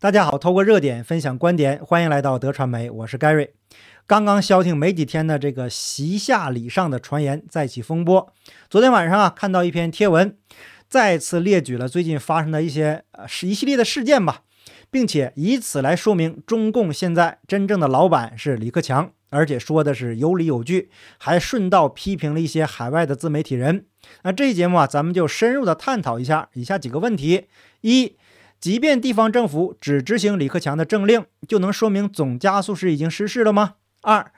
大家好，透过热点分享观点，欢迎来到德传媒，我是盖瑞。刚刚消停没几天的这个习下礼上的传言再起风波。昨天晚上啊，看到一篇贴文，再次列举了最近发生的一些呃是一系列的事件吧，并且以此来说明中共现在真正的老板是李克强，而且说的是有理有据，还顺道批评了一些海外的自媒体人。那这期节目啊，咱们就深入的探讨一下以下几个问题：一。即便地方政府只执行李克强的政令，就能说明总加速师已经失势了吗？二，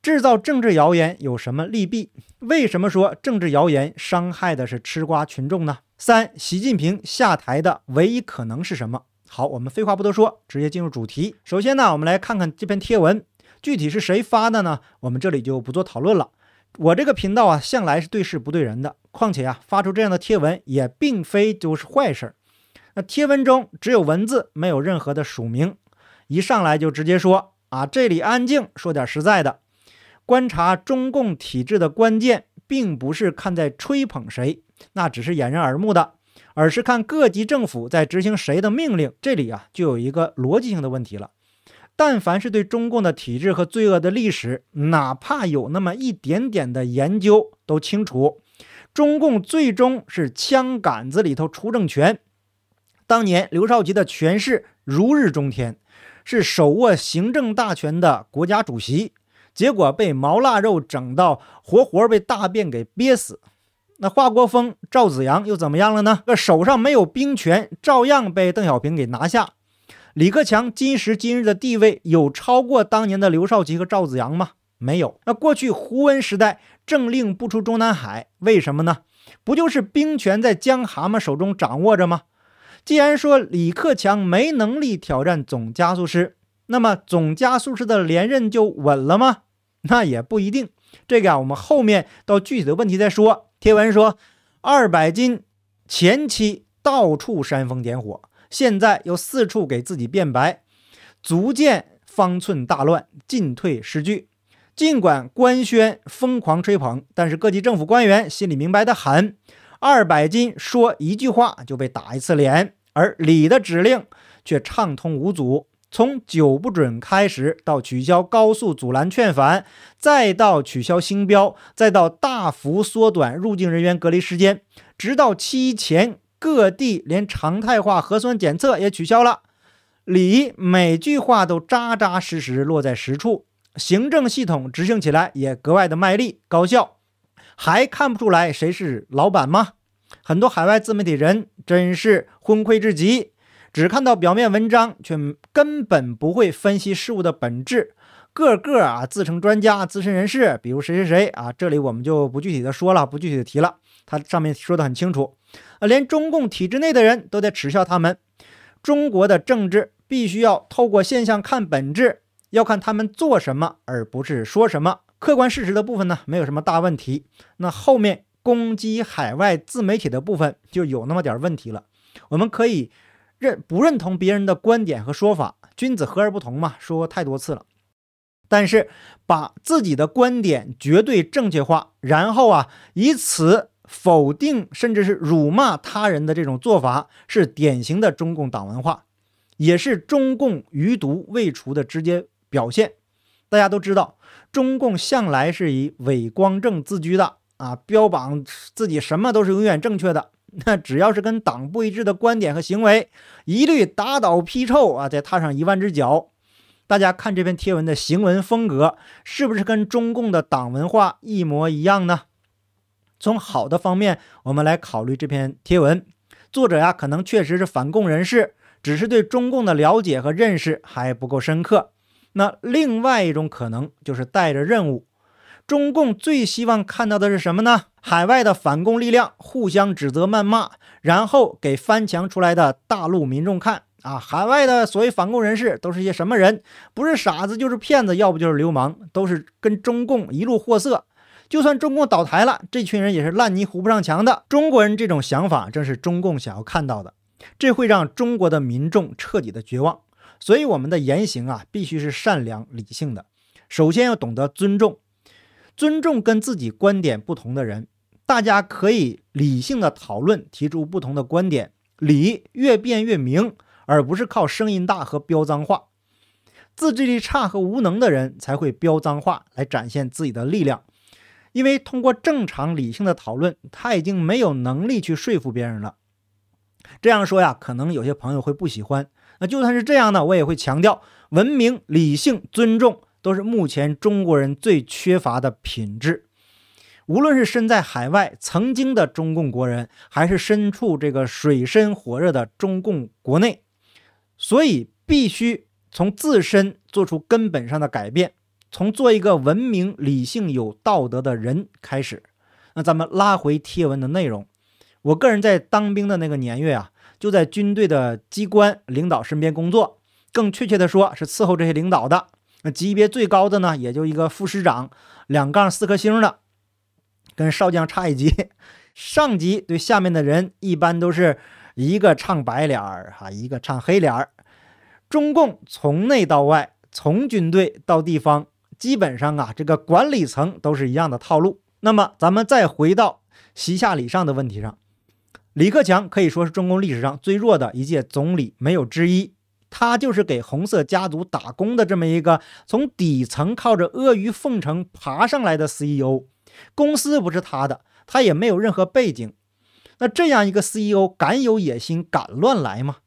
制造政治谣言有什么利弊？为什么说政治谣言伤害的是吃瓜群众呢？三，习近平下台的唯一可能是什么？好，我们废话不多说，直接进入主题。首先呢，我们来看看这篇贴文，具体是谁发的呢？我们这里就不做讨论了。我这个频道啊，向来是对事不对人的，况且啊，发出这样的贴文也并非就是坏事儿。那贴文中只有文字，没有任何的署名，一上来就直接说啊，这里安静，说点实在的。观察中共体制的关键，并不是看在吹捧谁，那只是掩人耳目的，而是看各级政府在执行谁的命令。这里啊，就有一个逻辑性的问题了。但凡是对中共的体制和罪恶的历史，哪怕有那么一点点的研究，都清楚，中共最终是枪杆子里头出政权。当年刘少奇的权势如日中天，是手握行政大权的国家主席，结果被毛腊肉整到活活被大便给憋死。那华国锋、赵紫阳又怎么样了呢？这手上没有兵权，照样被邓小平给拿下。李克强今时今日的地位有超过当年的刘少奇和赵紫阳吗？没有。那过去胡温时代政令不出中南海，为什么呢？不就是兵权在江蛤蟆手中掌握着吗？既然说李克强没能力挑战总加速师，那么总加速师的连任就稳了吗？那也不一定。这个啊，我们后面到具体的问题再说。贴文说，二百斤前期到处煽风点火，现在又四处给自己辩白，足见方寸大乱，进退失据。尽管官宣疯狂吹捧，但是各级政府官员心里明白的很。二百斤说一句话就被打一次脸，而李的指令却畅通无阻。从九不准开始，到取消高速阻拦劝返，再到取消星标，再到大幅缩短入境人员隔离时间，直到七前，各地连常态化核酸检测也取消了。李每句话都扎扎实实落在实处，行政系统执行起来也格外的卖力高效。还看不出来谁是老板吗？很多海外自媒体人真是昏聩至极，只看到表面文章，却根本不会分析事物的本质。个个啊自称专家、资深人士，比如谁谁谁啊，这里我们就不具体的说了，不具体的提了。他上面说的很清楚，啊，连中共体制内的人都在耻笑他们。中国的政治必须要透过现象看本质，要看他们做什么，而不是说什么。客观事实的部分呢，没有什么大问题。那后面攻击海外自媒体的部分就有那么点问题了。我们可以认不认同别人的观点和说法，君子和而不同嘛，说过太多次了。但是把自己的观点绝对正确化，然后啊以此否定甚至是辱骂他人的这种做法，是典型的中共党文化，也是中共余毒未除的直接表现。大家都知道。中共向来是以伪光正自居的啊，标榜自己什么都是永远正确的。那只要是跟党不一致的观点和行为，一律打倒批臭啊，再踏上一万只脚。大家看这篇贴文的行文风格，是不是跟中共的党文化一模一样呢？从好的方面，我们来考虑这篇贴文，作者呀，可能确实是反共人士，只是对中共的了解和认识还不够深刻。那另外一种可能就是带着任务，中共最希望看到的是什么呢？海外的反共力量互相指责谩骂，然后给翻墙出来的大陆民众看啊，海外的所谓反共人士都是些什么人？不是傻子就是骗子，要不就是流氓，都是跟中共一路货色。就算中共倒台了，这群人也是烂泥糊不上墙的。中国人这种想法正是中共想要看到的，这会让中国的民众彻底的绝望。所以我们的言行啊，必须是善良理性的。首先要懂得尊重，尊重跟自己观点不同的人。大家可以理性的讨论，提出不同的观点，理越辩越明，而不是靠声音大和飙脏话。自制力差和无能的人才会飙脏话来展现自己的力量，因为通过正常理性的讨论，他已经没有能力去说服别人了。这样说呀，可能有些朋友会不喜欢。那就算是这样呢，我也会强调，文明、理性、尊重都是目前中国人最缺乏的品质。无论是身在海外曾经的中共国人，还是身处这个水深火热的中共国内，所以必须。从自身做出根本上的改变，从做一个文明、理性、有道德的人开始。那咱们拉回贴文的内容，我个人在当兵的那个年月啊，就在军队的机关领导身边工作，更确切的说是伺候这些领导的。那级别最高的呢，也就一个副师长，两杠四颗星的，跟少将差一级。上级对下面的人一般都是一个唱白脸儿哈，一个唱黑脸儿。中共从内到外，从军队到地方，基本上啊，这个管理层都是一样的套路。那么，咱们再回到习下礼上的问题上，李克强可以说是中共历史上最弱的一届总理，没有之一。他就是给红色家族打工的这么一个从底层靠着阿谀奉承爬上来的 CEO，公司不是他的，他也没有任何背景。那这样一个 CEO，敢有野心，敢乱来吗？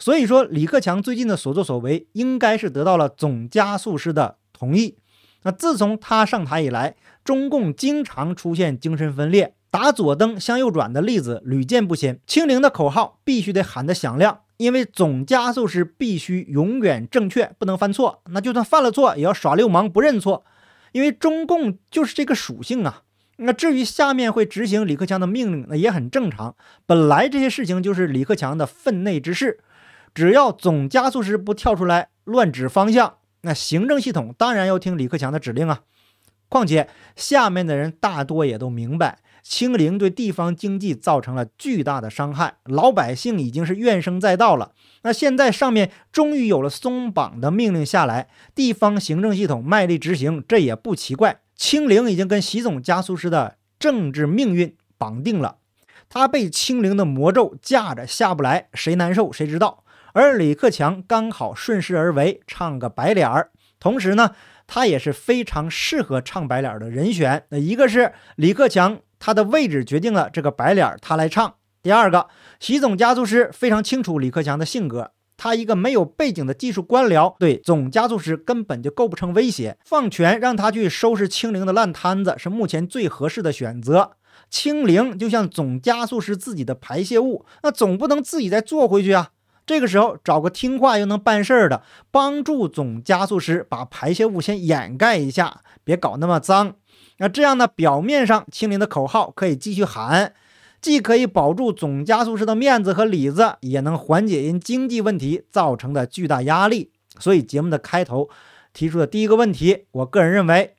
所以说，李克强最近的所作所为，应该是得到了总加速师的同意。那自从他上台以来，中共经常出现精神分裂、打左灯向右转的例子屡见不鲜。清零的口号必须得喊得响亮，因为总加速师必须永远正确，不能犯错。那就算犯了错，也要耍流氓不认错，因为中共就是这个属性啊。那至于下面会执行李克强的命令，那也很正常。本来这些事情就是李克强的分内之事。只要总加速师不跳出来乱指方向，那行政系统当然要听李克强的指令啊。况且下面的人大多也都明白，清零对地方经济造成了巨大的伤害，老百姓已经是怨声载道了。那现在上面终于有了松绑的命令下来，地方行政系统卖力执行，这也不奇怪。清零已经跟习总加速师的政治命运绑定了，他被清零的魔咒架着下不来，谁难受谁知道。而李克强刚好顺势而为，唱个白脸儿。同时呢，他也是非常适合唱白脸的人选。那一个是李克强，他的位置决定了这个白脸儿他来唱。第二个，习总加速师非常清楚李克强的性格，他一个没有背景的技术官僚，对总加速师根本就构不成威胁。放权让他去收拾清零的烂摊子，是目前最合适的选择。清零就像总加速师自己的排泄物，那总不能自己再做回去啊。这个时候找个听话又能办事儿的，帮助总加速师把排泄物先掩盖一下，别搞那么脏。那这样呢，表面上清零的口号可以继续喊，既可以保住总加速师的面子和里子，也能缓解因经济问题造成的巨大压力。所以节目的开头提出的第一个问题，我个人认为，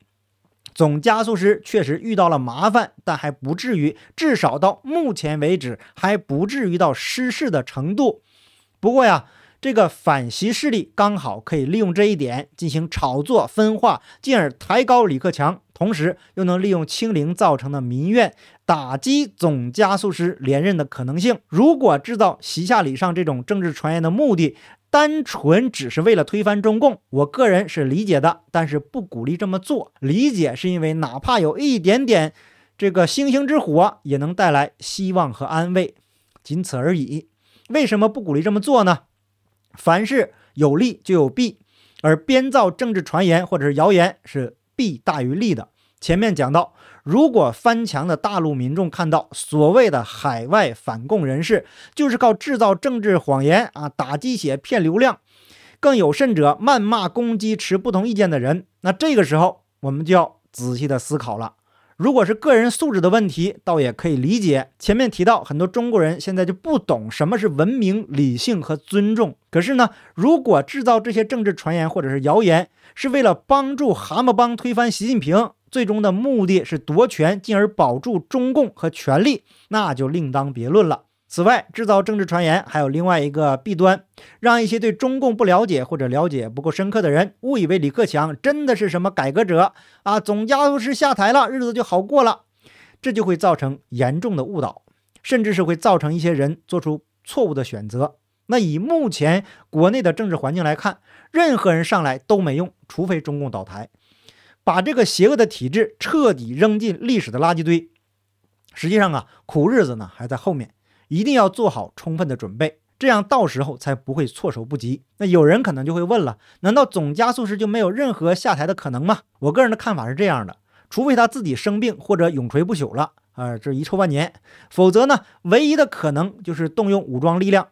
总加速师确实遇到了麻烦，但还不至于，至少到目前为止还不至于到失势的程度。不过呀，这个反袭势力刚好可以利用这一点进行炒作分化，进而抬高李克强，同时又能利用清零造成的民怨，打击总加速师连任的可能性。如果制造习下礼上这种政治传言的目的，单纯只是为了推翻中共，我个人是理解的，但是不鼓励这么做。理解是因为哪怕有一点点这个星星之火，也能带来希望和安慰，仅此而已。为什么不鼓励这么做呢？凡事有利就有弊，而编造政治传言或者是谣言是弊大于利的。前面讲到，如果翻墙的大陆民众看到所谓的海外反共人士就是靠制造政治谎言啊打鸡血骗流量，更有甚者谩骂攻击持不同意见的人，那这个时候我们就要仔细的思考了。如果是个人素质的问题，倒也可以理解。前面提到，很多中国人现在就不懂什么是文明、理性和尊重。可是呢，如果制造这些政治传言或者是谣言，是为了帮助蛤蟆帮推翻习近平，最终的目的是夺权，进而保住中共和权力，那就另当别论了。此外，制造政治传言还有另外一个弊端，让一些对中共不了解或者了解不够深刻的人误以为李克强真的是什么改革者啊，总加速师下台了，日子就好过了，这就会造成严重的误导，甚至是会造成一些人做出错误的选择。那以目前国内的政治环境来看，任何人上来都没用，除非中共倒台，把这个邪恶的体制彻底扔进历史的垃圾堆。实际上啊，苦日子呢还在后面，一定要做好充分的准备，这样到时候才不会措手不及。那有人可能就会问了，难道总加速师就没有任何下台的可能吗？我个人的看法是这样的，除非他自己生病或者永垂不朽了啊，这遗臭万年，否则呢，唯一的可能就是动用武装力量。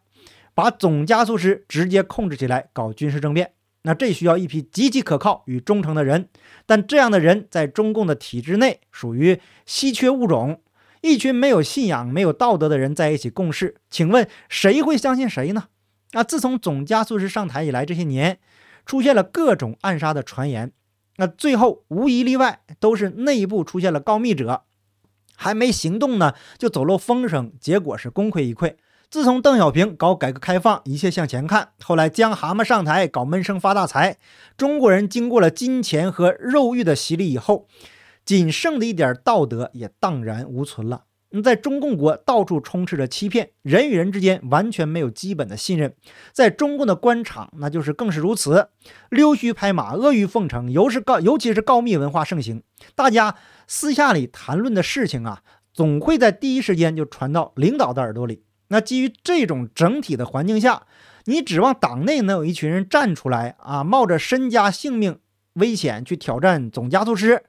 把总加速师直接控制起来搞军事政变，那这需要一批极其可靠与忠诚的人，但这样的人在中共的体制内属于稀缺物种，一群没有信仰、没有道德的人在一起共事，请问谁会相信谁呢？那自从总加速师上台以来，这些年出现了各种暗杀的传言，那最后无一例外都是内部出现了告密者，还没行动呢就走漏风声，结果是功亏一篑。自从邓小平搞改革开放，一切向前看；后来江蛤蟆上台搞闷声发大财，中国人经过了金钱和肉欲的洗礼以后，仅剩的一点道德也荡然无存了。那在中共国到处充斥着欺骗，人与人之间完全没有基本的信任。在中共的官场，那就是更是如此，溜须拍马、阿谀奉承，尤是告，尤其是告密文化盛行。大家私下里谈论的事情啊，总会在第一时间就传到领导的耳朵里。那基于这种整体的环境下，你指望党内能有一群人站出来啊，冒着身家性命危险去挑战总加速师，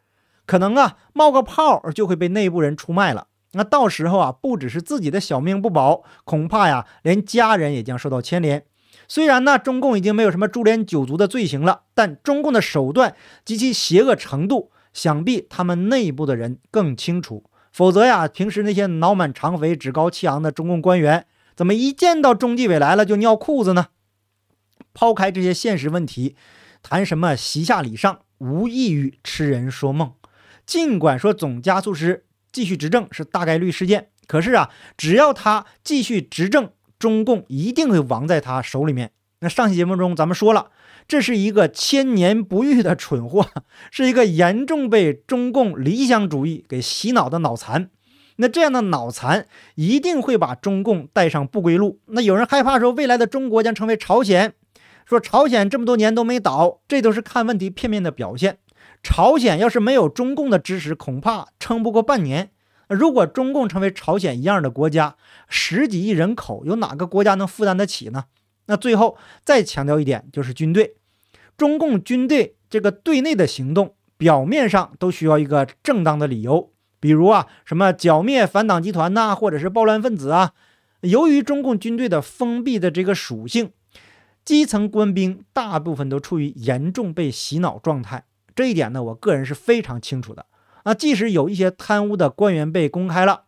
可能啊冒个泡就会被内部人出卖了。那到时候啊，不只是自己的小命不保，恐怕呀连家人也将受到牵连。虽然呢，中共已经没有什么株连九族的罪行了，但中共的手段及其邪恶程度，想必他们内部的人更清楚。否则呀，平时那些脑满肠肥、趾高气扬的中共官员，怎么一见到中纪委来了就尿裤子呢？抛开这些现实问题，谈什么席下礼上，无异于痴人说梦。尽管说总加速师继续执政是大概率事件，可是啊，只要他继续执政，中共一定会亡在他手里面。那上期节目中咱们说了。这是一个千年不遇的蠢货，是一个严重被中共理想主义给洗脑的脑残。那这样的脑残一定会把中共带上不归路。那有人害怕说未来的中国将成为朝鲜，说朝鲜这么多年都没倒，这都是看问题片面的表现。朝鲜要是没有中共的支持，恐怕撑不过半年。如果中共成为朝鲜一样的国家，十几亿人口，有哪个国家能负担得起呢？那最后再强调一点，就是军队，中共军队这个对内的行动，表面上都需要一个正当的理由，比如啊，什么剿灭反党集团呐，或者是暴乱分子啊。由于中共军队的封闭的这个属性，基层官兵大部分都处于严重被洗脑状态，这一点呢，我个人是非常清楚的。那即使有一些贪污的官员被公开了，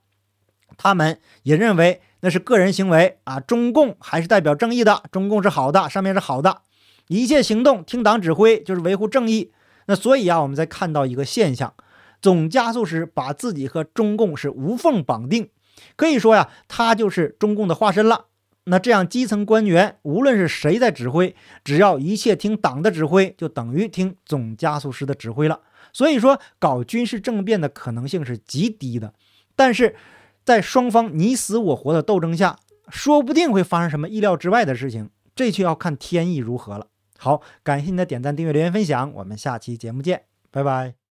他们也认为。那是个人行为啊，中共还是代表正义的，中共是好的，上面是好的，一切行动听党指挥就是维护正义。那所以啊，我们在看到一个现象，总加速师把自己和中共是无缝绑定，可以说呀，他就是中共的化身了。那这样基层官员无论是谁在指挥，只要一切听党的指挥，就等于听总加速师的指挥了。所以说，搞军事政变的可能性是极低的，但是。在双方你死我活的斗争下，说不定会发生什么意料之外的事情，这就要看天意如何了。好，感谢您的点赞、订阅、留言、分享，我们下期节目见，拜拜。